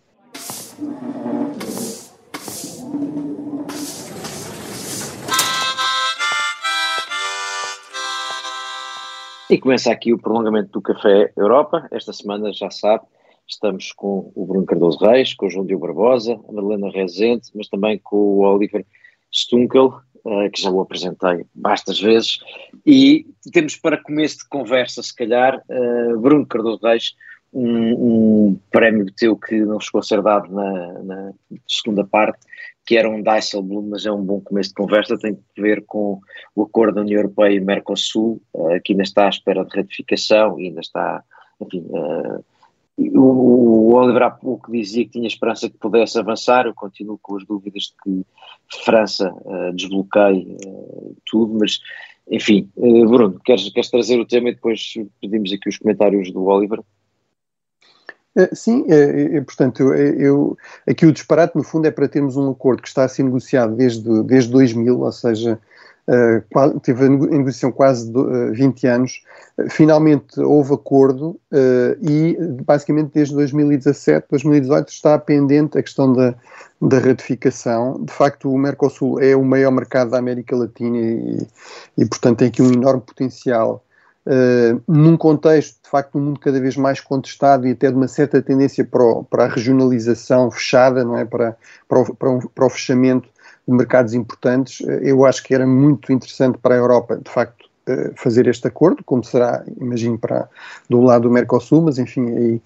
E começa aqui o prolongamento do Café Europa. Esta semana, já sabe, estamos com o Bruno Cardoso Reis, com o João Diogo Barbosa, a Madalena Rezende, mas também com o Oliver Stunkel, que já o apresentei bastas vezes. E temos para começo de conversa, se calhar, uh, Bruno Cardoso Reis, um, um, prémio teu que não chegou a ser dado na, na segunda parte, que era um Dijsselbloem, mas é um bom começo de conversa, tem que ver com o acordo da União Europeia e Mercosul, uh, que ainda está à espera de ratificação e ainda está, enfim, uh, o, o, Oliver há pouco dizia que tinha esperança que pudesse avançar, eu continuo com as dúvidas de que França uh, desbloqueie tudo, mas enfim, Bruno, queres, queres trazer o tema e depois pedimos aqui os comentários do Oliver? Sim, é, é, portanto, eu, aqui o disparate, no fundo, é para termos um acordo que está a ser negociado desde, desde 2000, ou seja, uh, teve a negociação quase uh, 20 anos. Uh, finalmente houve acordo e, basicamente, desde 2017, 2018, está pendente a questão da, da ratificação. De facto, o Mercosul é o maior mercado da América Latina e, e portanto, tem aqui um enorme potencial Uh, num contexto, de facto, um mundo cada vez mais contestado e até de uma certa tendência para, o, para a regionalização fechada, não é? para, para, o, para, o, para o fechamento de mercados importantes, uh, eu acho que era muito interessante para a Europa, de facto, uh, fazer este acordo, como será, imagino, para, do lado do Mercosul, mas enfim, aí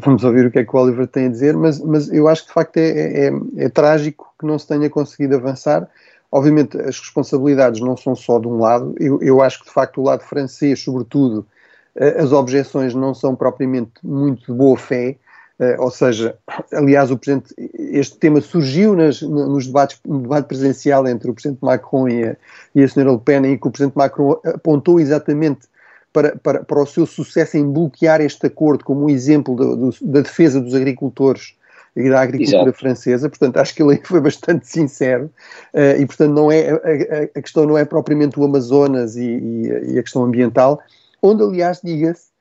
vamos ouvir o que é que o Oliver tem a dizer, mas, mas eu acho que de facto é, é, é, é trágico que não se tenha conseguido avançar, Obviamente, as responsabilidades não são só de um lado. Eu, eu acho que, de facto, o lado francês, sobretudo, eh, as objeções não são propriamente muito de boa fé. Uh, ou seja, aliás, o presidente, este tema surgiu nas, nos debates, no debate presidencial entre o presidente Macron e a, e a senhora Le Pen, em que o presidente Macron apontou exatamente para, para, para o seu sucesso em bloquear este acordo como um exemplo do, do, da defesa dos agricultores e da agricultura Exato. francesa, portanto acho que ele foi bastante sincero uh, e portanto não é, a, a, questão não é propriamente o Amazonas e, e, e a questão ambiental, onde aliás diga-se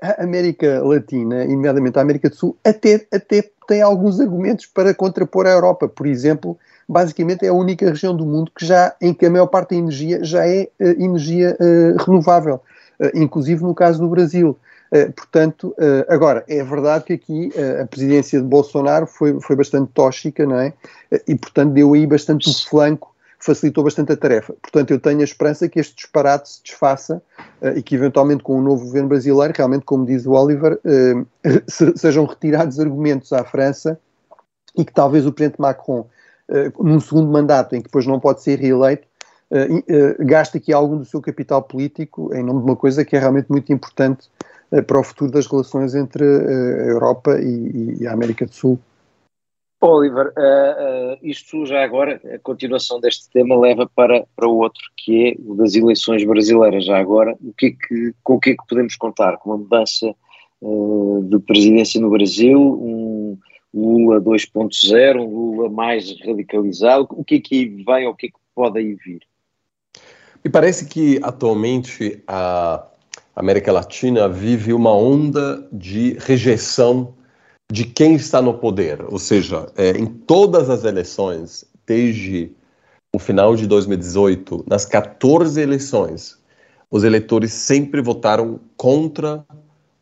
a América Latina, e nomeadamente a América do Sul, até, até tem alguns argumentos para contrapor a Europa, por exemplo, basicamente é a única região do mundo que já, em que a maior parte da energia já é uh, energia renovável, inclusive no caso do Brasil. Uh, portanto, uh, agora, é verdade que aqui uh, a presidência de Bolsonaro foi, foi bastante tóxica, não é? e, portanto, deu aí bastante o flanco, facilitou bastante a tarefa. Portanto, eu tenho a esperança que este disparate se desfaça e que, eventualmente, com o novo governo brasileiro, realmente, como diz o Oliver, se, sejam retirados argumentos à França e que talvez o presidente Macron, num segundo mandato, em que depois não pode ser reeleito, Uh, uh, gaste aqui algum do seu capital político em nome de uma coisa que é realmente muito importante para o futuro das relações entre a Europa e, e a América do Sul. Oliver, uh, uh, isto já agora, a continuação deste tema leva para, para o outro, que é o das eleições brasileiras. Já agora, o que é que, com o que é que podemos contar? Com uma mudança uh, de presidência no Brasil, um Lula 2.0, um Lula mais radicalizado, o que é que vem ou o que é que pode aí vir? Me parece que atualmente a América Latina vive uma onda de rejeição de quem está no poder. Ou seja, é, em todas as eleições, desde o final de 2018, nas 14 eleições, os eleitores sempre votaram contra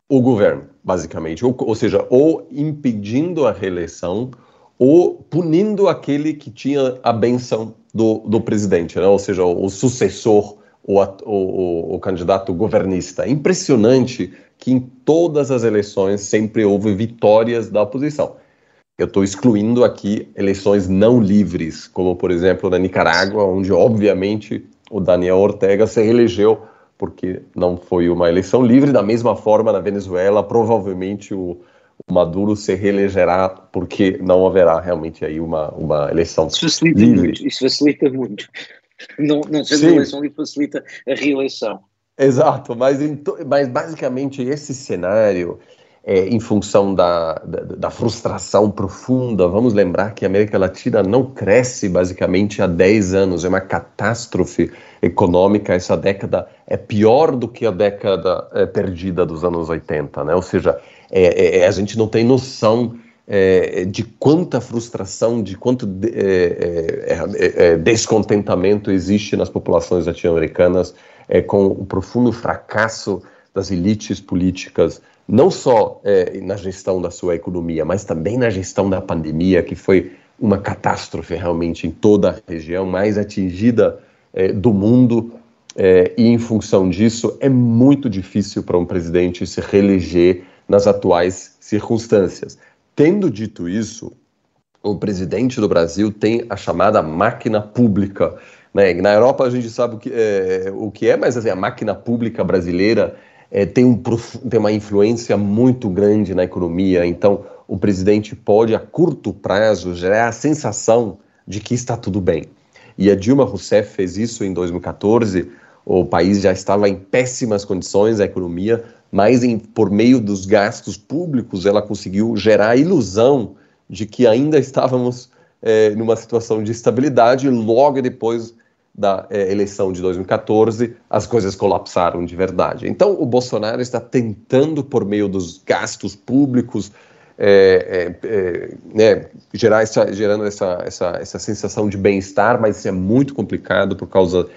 o governo, basicamente. Ou, ou seja, ou impedindo a reeleição ou punindo aquele que tinha a benção do, do presidente, né? ou seja, o, o sucessor, o, o, o, candidato governista. É impressionante que em todas as eleições sempre houve vitórias da oposição. Eu estou excluindo aqui eleições não livres, como por exemplo na Nicarágua, onde obviamente o Daniel Ortega se reelegeu porque não foi uma eleição livre. Da mesma forma, na Venezuela, provavelmente o, o Maduro se reelegerá porque não haverá realmente aí uma, uma eleição isso facilita livre. Muito, isso facilita muito. Não, não sendo uma eleição livre facilita a reeleição. Exato, mas, mas basicamente esse cenário é, em função da, da, da, frustração profunda. Vamos lembrar que a América Latina não cresce basicamente há 10 anos, é uma catástrofe econômica. Essa década é pior do que a década é, perdida dos anos 80, né? ou seja, é, é, é, a gente não tem noção. É, de quanta frustração, de quanto de, descontentamento existe nas populações latino-americanas com o profundo fracasso das elites políticas não só é, na gestão da sua economia, mas também na gestão da pandemia, que foi uma catástrofe realmente em toda a região mais atingida é, do mundo. É, e em função disso, é muito difícil para um presidente se reeleger nas atuais circunstâncias. Tendo dito isso, o presidente do Brasil tem a chamada máquina pública. Né? Na Europa a gente sabe o que é, o que é mas assim, a máquina pública brasileira é, tem, um, tem uma influência muito grande na economia, então o presidente pode, a curto prazo, gerar a sensação de que está tudo bem. E a Dilma Rousseff fez isso em 2014, o país já estava em péssimas condições, a economia, mas em, por meio dos gastos públicos ela conseguiu gerar a ilusão de que ainda estávamos é, numa situação de estabilidade, logo depois da é, eleição de 2014, as coisas colapsaram de verdade. Então, o Bolsonaro está tentando, por meio dos gastos públicos, é, é, né, gerar essa, gerando essa, essa, essa sensação de bem-estar, mas isso é muito complicado por causa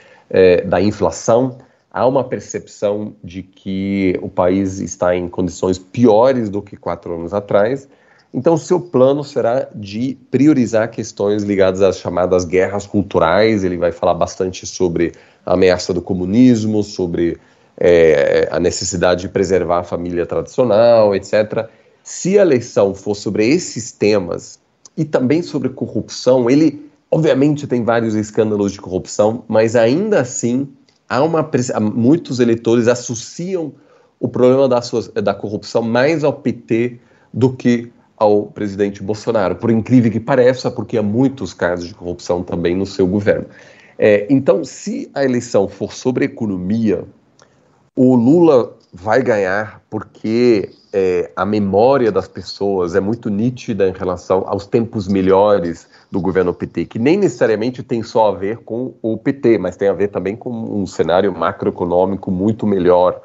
da inflação. Há uma percepção de que o país está em condições piores do que quatro anos atrás então, seu plano será de priorizar questões ligadas às chamadas guerras culturais. Ele vai falar bastante sobre a ameaça do comunismo, sobre é, a necessidade de preservar a família tradicional, etc. Se a eleição for sobre esses temas e também sobre corrupção, ele obviamente tem vários escândalos de corrupção, mas ainda assim há uma muitos eleitores associam o problema da, da corrupção mais ao PT do que ao presidente Bolsonaro, por incrível que pareça, porque há muitos casos de corrupção também no seu governo. É, então, se a eleição for sobre economia, o Lula vai ganhar porque é, a memória das pessoas é muito nítida em relação aos tempos melhores do governo PT, que nem necessariamente tem só a ver com o PT, mas tem a ver também com um cenário macroeconômico muito melhor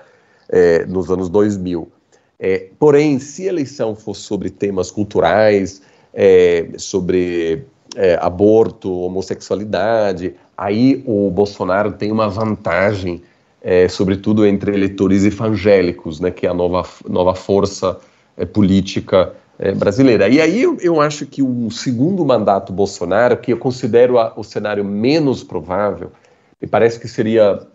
é, nos anos 2000. É, porém, se a eleição for sobre temas culturais, é, sobre é, aborto, homossexualidade, aí o Bolsonaro tem uma vantagem, é, sobretudo entre eleitores evangélicos, né, que é a nova, nova força é, política é, brasileira. E aí eu, eu, acho que o segundo mandato Bolsonaro, que eu considero a, o cenário menos provável, me parece que seria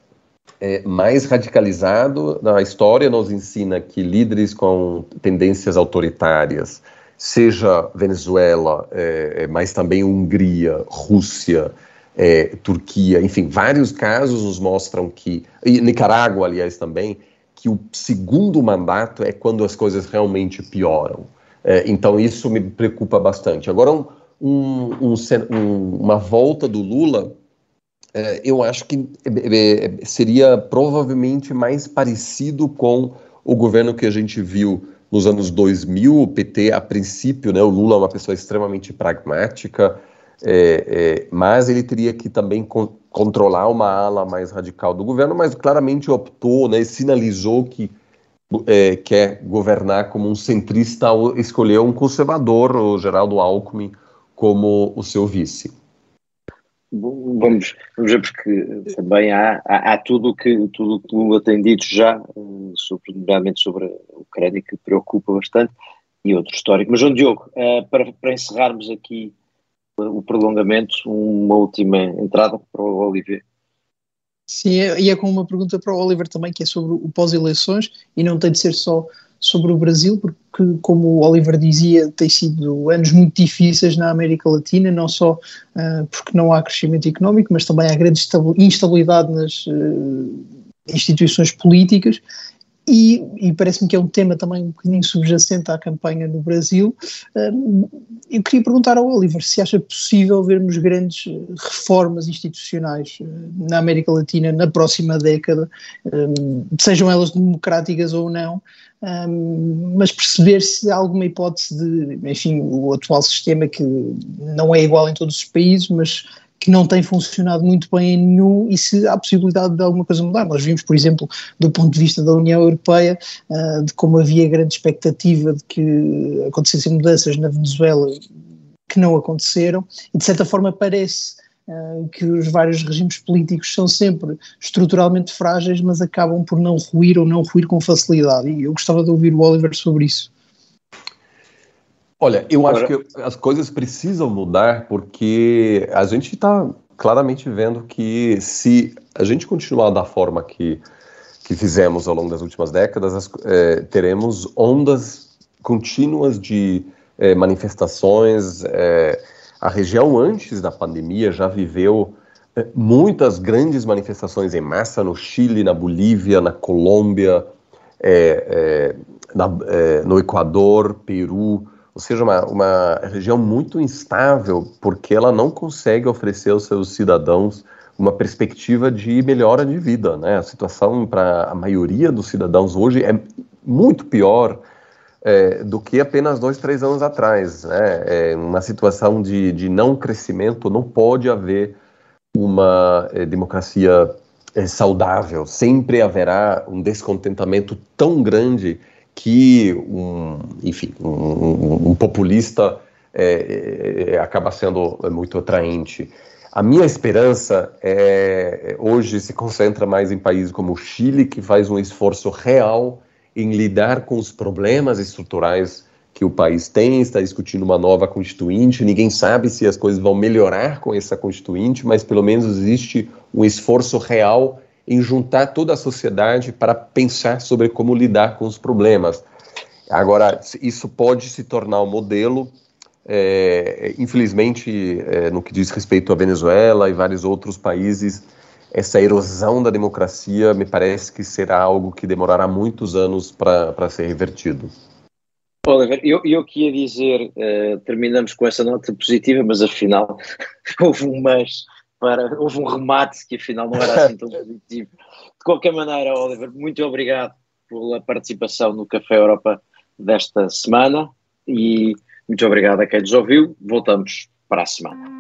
é, mais radicalizado na história nos ensina que líderes com tendências autoritárias, seja Venezuela, é, é, mas também Hungria, Rússia, é, Turquia, enfim, vários casos nos mostram que, e Nicarágua, aliás, também, que o segundo mandato é quando as coisas realmente pioram. É, então, isso me preocupa bastante. Agora, um, um, um, uma volta do Lula eu acho que é, é, seria provavelmente mais parecido com o governo que a gente viu nos anos 2000, o PT, a princípio, né, o Lula é uma pessoa extremamente pragmática, é, é, mas ele teria que também con controlar uma ala mais radical do governo, mas claramente optou, né, sinalizou que é, quer governar como um centrista, escolheu um conservador, o Geraldo Alckmin, como o seu vice. Vamos, vamos ver, porque também há, há, há tudo que, tudo o que Lula tem dito já, eh, sobre, nomeadamente sobre a Ucrânia, que preocupa bastante. e outro histórico. Mas, João Diogo, uh, para, para encerrarmos aqui o prolongamento, uma última entrada para o Olivier. Sim, e é com uma pergunta para o Oliver também, que é sobre o pós-eleições, e não tem de ser só sobre o Brasil, porque, como o Oliver dizia, tem sido anos muito difíceis na América Latina, não só uh, porque não há crescimento económico, mas também há grande instabilidade nas uh, instituições políticas e, e parece-me que é um tema também um bocadinho subjacente à campanha no Brasil. eu queria perguntar ao Oliver se acha possível vermos grandes eh, reformas institucionais eh, na América Latina na próxima década, sejam elas democráticas ou não, mas perceber se há alguma hipótese de, enfim, o atual sistema que não é igual em todos os países, mas que não tem funcionado muito bem em nenhum e se há possibilidade de alguma coisa mudar. Nós vimos, por exemplo, do ponto de vista da União Europeia, uh, de como havia grande expectativa de que acontecessem mudanças na Venezuela que não aconteceram e de certa forma parece uh, que os vários regimes políticos são sempre estruturalmente frágeis, mas acabam por não ruir ou não ruir com facilidade. E eu gostava de ouvir o Oliver sobre isso. Olha, eu Agora... acho que as coisas precisam mudar porque a gente está claramente vendo que se a gente continuar da forma que, que fizemos ao longo das últimas décadas, as, é, teremos ondas contínuas de é, manifestações. É, a região antes da pandemia já viveu é, muitas grandes manifestações em massa no Chile, na Bolívia, na Colômbia, é, é, na, no Equador, Peru ou seja, uma, uma região muito instável, porque ela não consegue oferecer aos seus cidadãos uma perspectiva de melhora de vida. Né? A situação para a maioria dos cidadãos hoje é muito pior é, do que apenas dois, três anos atrás. Né? É uma situação de, de não crescimento, não pode haver uma é, democracia é, saudável. Sempre haverá um descontentamento tão grande que um, enfim, um, um populista é, é, acaba sendo muito atraente. A minha esperança é, hoje se concentra mais em países como o Chile, que faz um esforço real em lidar com os problemas estruturais que o país tem, está discutindo uma nova constituinte, ninguém sabe se as coisas vão melhorar com essa constituinte, mas pelo menos existe um esforço real em juntar toda a sociedade para pensar sobre como lidar com os problemas. Agora, isso pode se tornar um modelo, é, infelizmente, é, no que diz respeito à Venezuela e vários outros países, essa erosão da democracia me parece que será algo que demorará muitos anos para ser revertido. Oliver, eu, eu queria dizer, uh, terminamos com essa nota positiva, mas afinal houve um mas para, houve um remate que afinal não era assim tão positivo. De qualquer maneira, Oliver, muito obrigado pela participação no Café Europa desta semana e muito obrigado a quem nos ouviu. Voltamos para a semana.